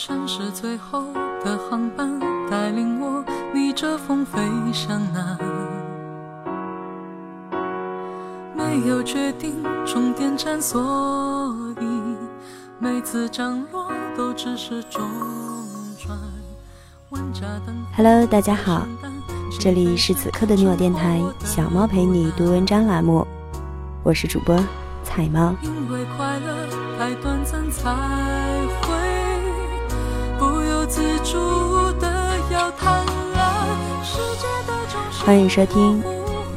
城市最后的航班，带领我逆着风飞向南。没有决定终点站，所以每次降落都只是中转。Hello，大家好，这里是此刻的你我电台小猫陪你读文章栏目，我是主播彩猫。因为快乐太短暂才欢迎收听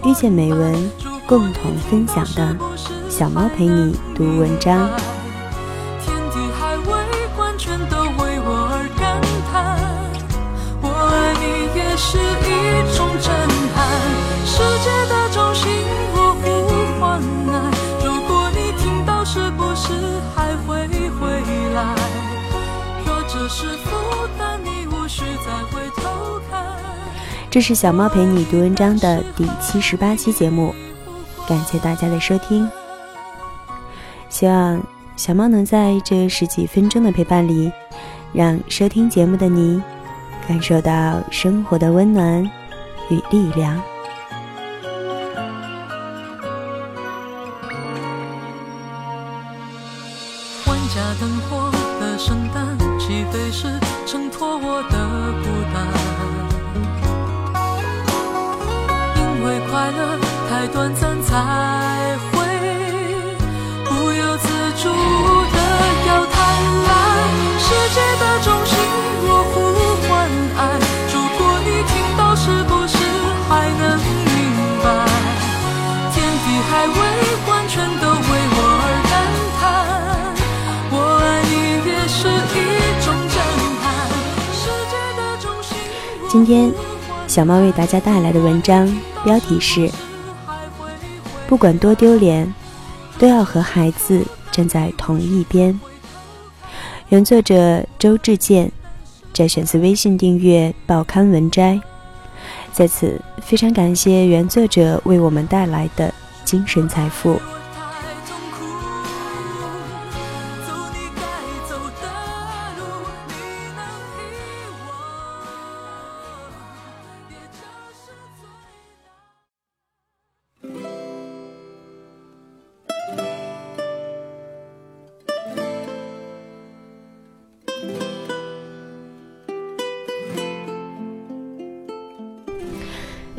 遇见美文，共同分享的小猫陪你读文章。天地海未完全都为我而感叹。我爱你也是一种震撼。世界的中心我呼唤爱。如果你听到，是不是还会回来？若这是负担，你。这是小猫陪你读文章的第七十八期节目，感谢大家的收听。希望小猫能在这十几分钟的陪伴里，让收听节目的你感受到生活的温暖与力量。太短暂，才会不由自主的要贪婪。世界的中心，我呼唤爱。如果你听到，是不是还能明白？天地海未完全都为我而感叹。我爱你也是一种震撼。世界的中心，今天，小猫为大家带来的文章标题是：不管多丢脸，都要和孩子站在同一边。原作者周志健，摘选自微信订阅报刊文摘。在此，非常感谢原作者为我们带来的精神财富。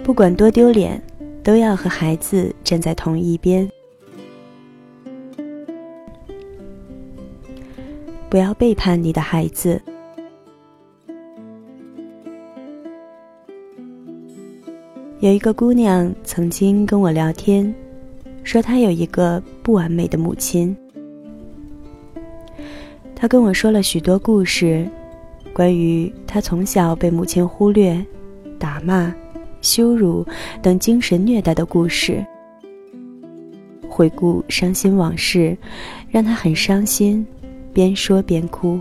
不管多丢脸，都要和孩子站在同一边。不要背叛你的孩子。有一个姑娘曾经跟我聊天，说她有一个不完美的母亲。她跟我说了许多故事，关于她从小被母亲忽略、打骂。羞辱等精神虐待的故事，回顾伤心往事，让他很伤心，边说边哭。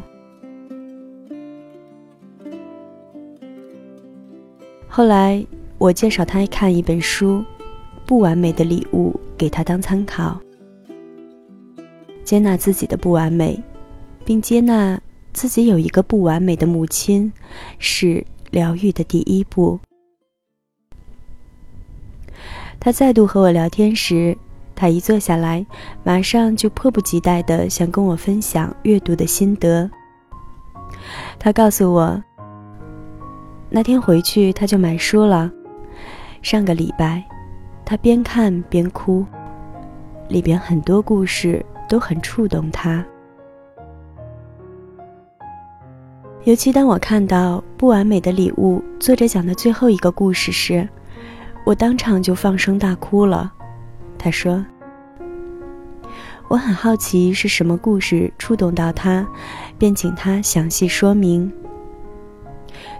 后来我介绍他看一本书《不完美的礼物》，给他当参考。接纳自己的不完美，并接纳自己有一个不完美的母亲，是疗愈的第一步。他再度和我聊天时，他一坐下来，马上就迫不及待地想跟我分享阅读的心得。他告诉我，那天回去他就买书了。上个礼拜，他边看边哭，里边很多故事都很触动他。尤其当我看到《不完美的礼物》作者讲的最后一个故事时，我当场就放声大哭了。他说：“我很好奇是什么故事触动到他，便请他详细说明。”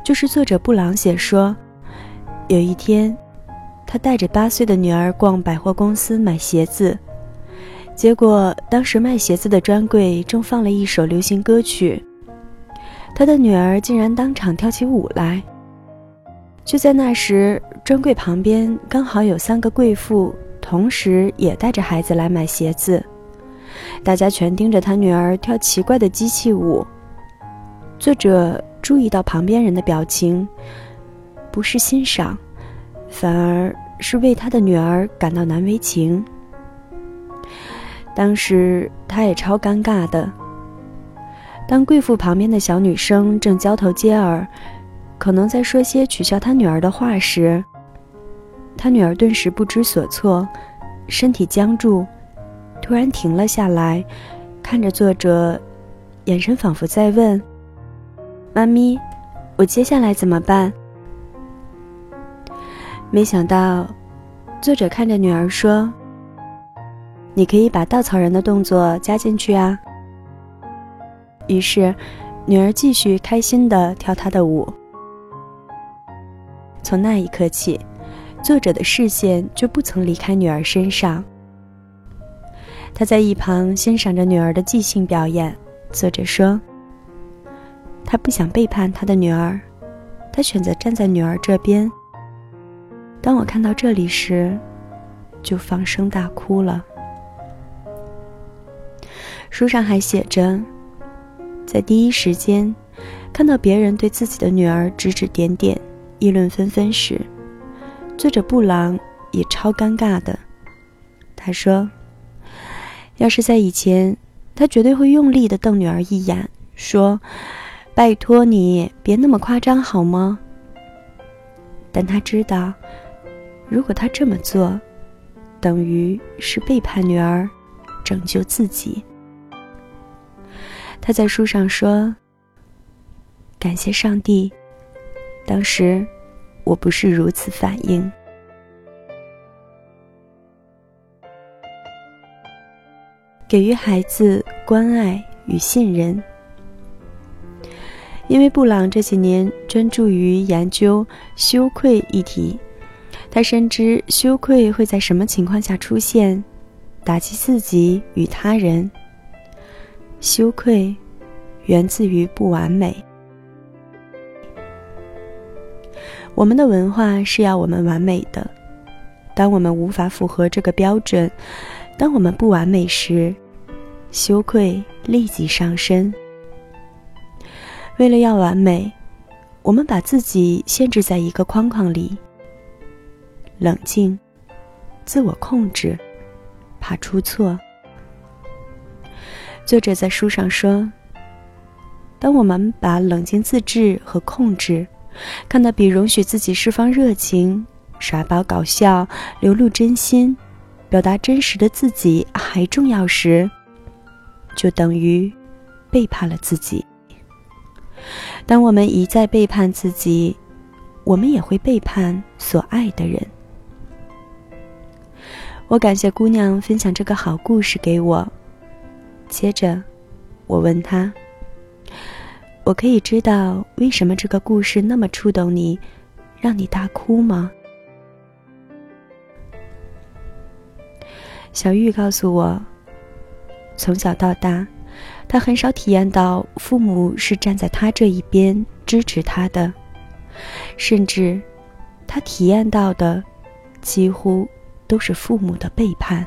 就是作者布朗写说，有一天，他带着八岁的女儿逛百货公司买鞋子，结果当时卖鞋子的专柜正放了一首流行歌曲，他的女儿竟然当场跳起舞来。就在那时，专柜旁边刚好有三个贵妇，同时也带着孩子来买鞋子。大家全盯着他女儿跳奇怪的机器舞。作者注意到旁边人的表情，不是欣赏，反而是为他的女儿感到难为情。当时他也超尴尬的。当贵妇旁边的小女生正交头接耳，可能在说些取笑他女儿的话时，他女儿顿时不知所措，身体僵住，突然停了下来，看着作者，眼神仿佛在问：“妈咪，我接下来怎么办？”没想到，作者看着女儿说。你可以把稻草人的动作加进去啊。于是，女儿继续开心的跳她的舞。从那一刻起，作者的视线就不曾离开女儿身上。他在一旁欣赏着女儿的即兴表演。作者说：“他不想背叛他的女儿，他选择站在女儿这边。当我看到这里时，就放声大哭了。”书上还写着，在第一时间看到别人对自己的女儿指指点点、议论纷纷时，作者布朗也超尴尬的。他说：“要是在以前，他绝对会用力的瞪女儿一眼，说：‘拜托你别那么夸张好吗？’但他知道，如果他这么做，等于是背叛女儿，拯救自己。”他在书上说：“感谢上帝，当时我不是如此反应。给予孩子关爱与信任，因为布朗这几年专注于研究羞愧议题，他深知羞愧会在什么情况下出现，打击自己与他人。”羞愧源自于不完美。我们的文化是要我们完美的，当我们无法符合这个标准，当我们不完美时，羞愧立即上身。为了要完美，我们把自己限制在一个框框里，冷静，自我控制，怕出错。作者在书上说：“当我们把冷静自制和控制看到比容许自己释放热情、耍宝搞笑、流露真心、表达真实的自己还重要时，就等于背叛了自己。当我们一再背叛自己，我们也会背叛所爱的人。”我感谢姑娘分享这个好故事给我。接着，我问她：“我可以知道为什么这个故事那么触动你，让你大哭吗？”小玉告诉我，从小到大，他很少体验到父母是站在他这一边支持他的，甚至，他体验到的，几乎都是父母的背叛。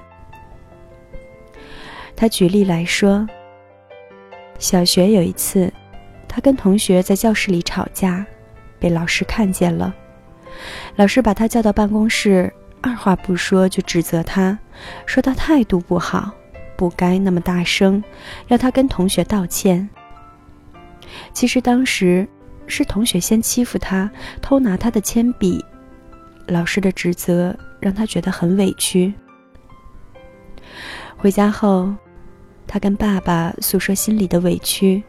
他举例来说，小学有一次，他跟同学在教室里吵架，被老师看见了。老师把他叫到办公室，二话不说就指责他，说他态度不好，不该那么大声，要他跟同学道歉。其实当时是同学先欺负他，偷拿他的铅笔，老师的指责让他觉得很委屈。回家后。他跟爸爸诉说心里的委屈，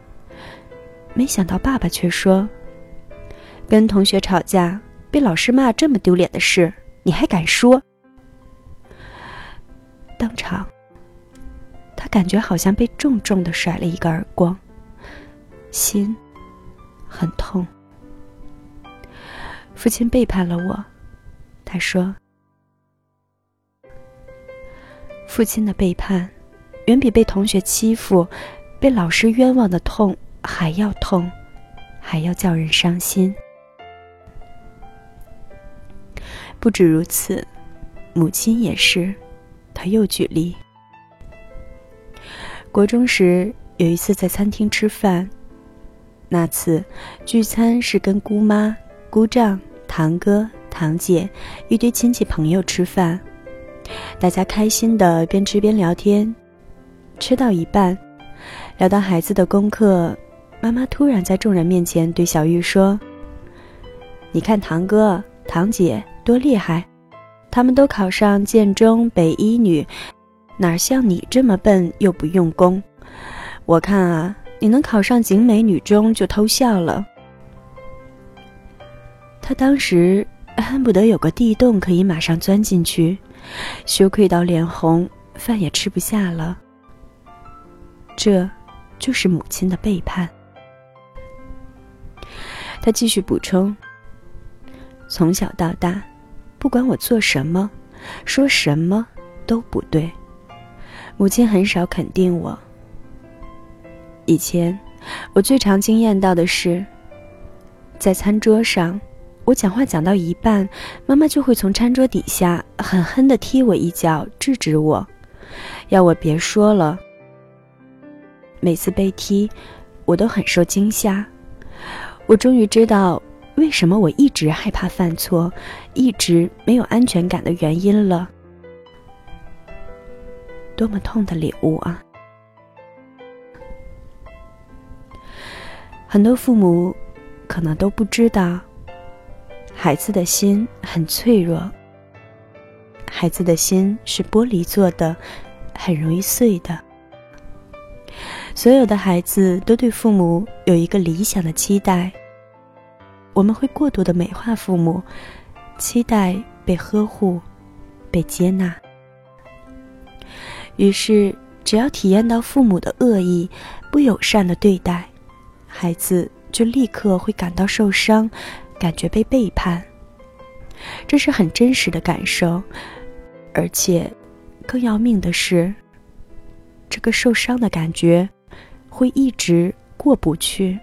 没想到爸爸却说：“跟同学吵架被老师骂这么丢脸的事，你还敢说？”当场，他感觉好像被重重的甩了一个耳光，心很痛。父亲背叛了我，他说：“父亲的背叛。”远比被同学欺负、被老师冤枉的痛还要痛，还要叫人伤心。不止如此，母亲也是。他又举例：国中时有一次在餐厅吃饭，那次聚餐是跟姑妈、姑丈、堂哥、堂姐一堆亲戚朋友吃饭，大家开心的边吃边聊天，吃到一半，聊到孩子的功课，妈妈突然在众人面前对小玉说：“你看堂哥、堂姐多厉害，他们都考上建中、北一女，哪像你这么笨又不用功？我看啊。”你能考上景美女中就偷笑了。他当时恨不得有个地洞可以马上钻进去，羞愧到脸红，饭也吃不下了。这，就是母亲的背叛。他继续补充：从小到大，不管我做什么，说什么都不对，母亲很少肯定我。以前，我最常惊艳到的是，在餐桌上，我讲话讲到一半，妈妈就会从餐桌底下狠狠地踢我一脚，制止我，要我别说了。每次被踢，我都很受惊吓。我终于知道为什么我一直害怕犯错，一直没有安全感的原因了。多么痛的礼物啊！很多父母可能都不知道，孩子的心很脆弱，孩子的心是玻璃做的，很容易碎的。所有的孩子都对父母有一个理想的期待，我们会过度的美化父母，期待被呵护、被接纳。于是，只要体验到父母的恶意、不友善的对待。孩子就立刻会感到受伤，感觉被背叛。这是很真实的感受，而且更要命的是，这个受伤的感觉会一直过不去，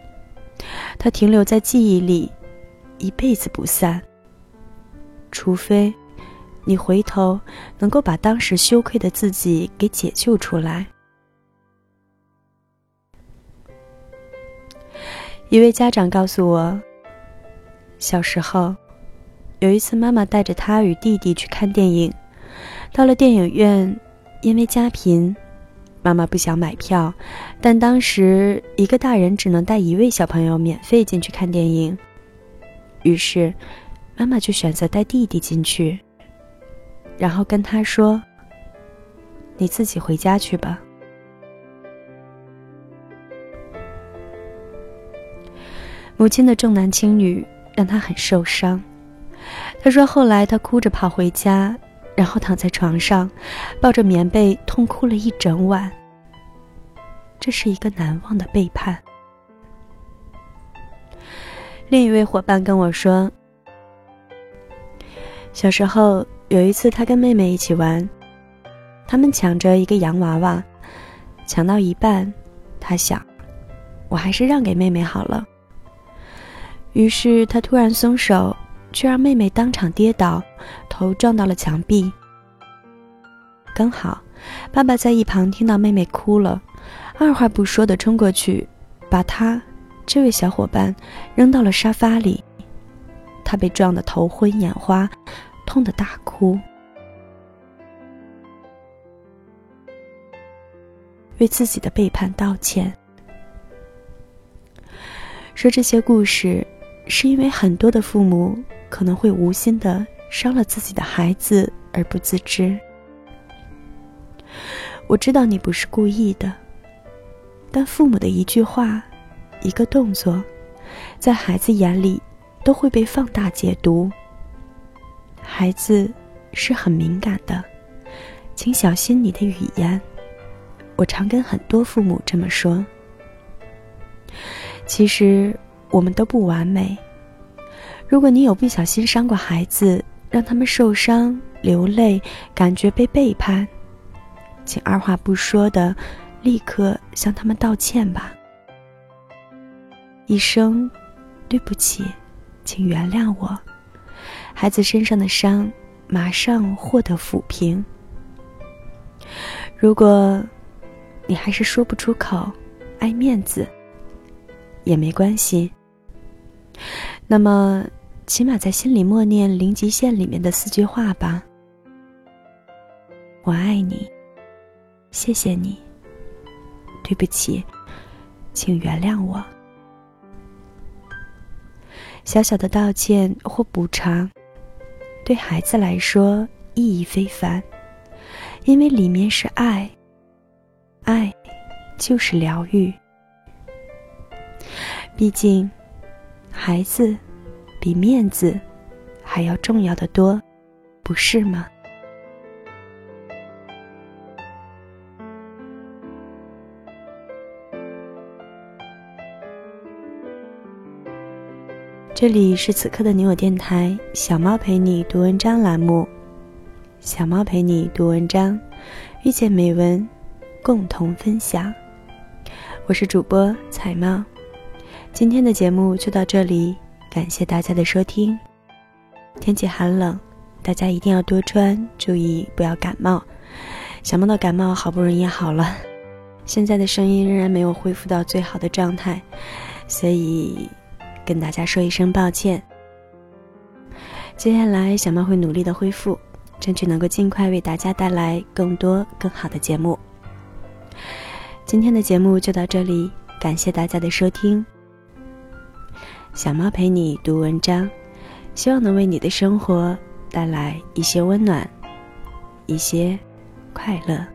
它停留在记忆里，一辈子不散。除非你回头能够把当时羞愧的自己给解救出来。一位家长告诉我，小时候有一次，妈妈带着他与弟弟去看电影。到了电影院，因为家贫，妈妈不想买票，但当时一个大人只能带一位小朋友免费进去看电影。于是，妈妈就选择带弟弟进去，然后跟他说：“你自己回家去吧。”母亲的重男轻女让他很受伤。他说：“后来他哭着跑回家，然后躺在床上，抱着棉被痛哭了一整晚。这是一个难忘的背叛。”另一位伙伴跟我说：“小时候有一次，他跟妹妹一起玩，他们抢着一个洋娃娃，抢到一半，他想，我还是让给妹妹好了。”于是他突然松手，却让妹妹当场跌倒，头撞到了墙壁。刚好，爸爸在一旁听到妹妹哭了，二话不说的冲过去，把他这位小伙伴扔到了沙发里。他被撞得头昏眼花，痛得大哭，为自己的背叛道歉，说这些故事。是因为很多的父母可能会无心的伤了自己的孩子而不自知。我知道你不是故意的，但父母的一句话、一个动作，在孩子眼里都会被放大解读。孩子是很敏感的，请小心你的语言。我常跟很多父母这么说。其实。我们都不完美。如果你有不小心伤过孩子，让他们受伤、流泪，感觉被背叛，请二话不说的立刻向他们道歉吧。一声“对不起，请原谅我”，孩子身上的伤马上获得抚平。如果你还是说不出口，爱面子。也没关系。那么，起码在心里默念零极限里面的四句话吧：我爱你，谢谢你，对不起，请原谅我。小小的道歉或补偿，对孩子来说意义非凡，因为里面是爱，爱就是疗愈。毕竟，孩子比面子还要重要的多，不是吗？这里是此刻的你我电台，小猫陪你读文章栏目，小猫陪你读文章，遇见美文，共同分享。我是主播彩猫，今天的节目就到这里，感谢大家的收听。天气寒冷，大家一定要多穿，注意不要感冒。小猫的感冒好不容易好了，现在的声音仍然没有恢复到最好的状态，所以。跟大家说一声抱歉。接下来，小猫会努力的恢复，争取能够尽快为大家带来更多更好的节目。今天的节目就到这里，感谢大家的收听。小猫陪你读文章，希望能为你的生活带来一些温暖，一些快乐。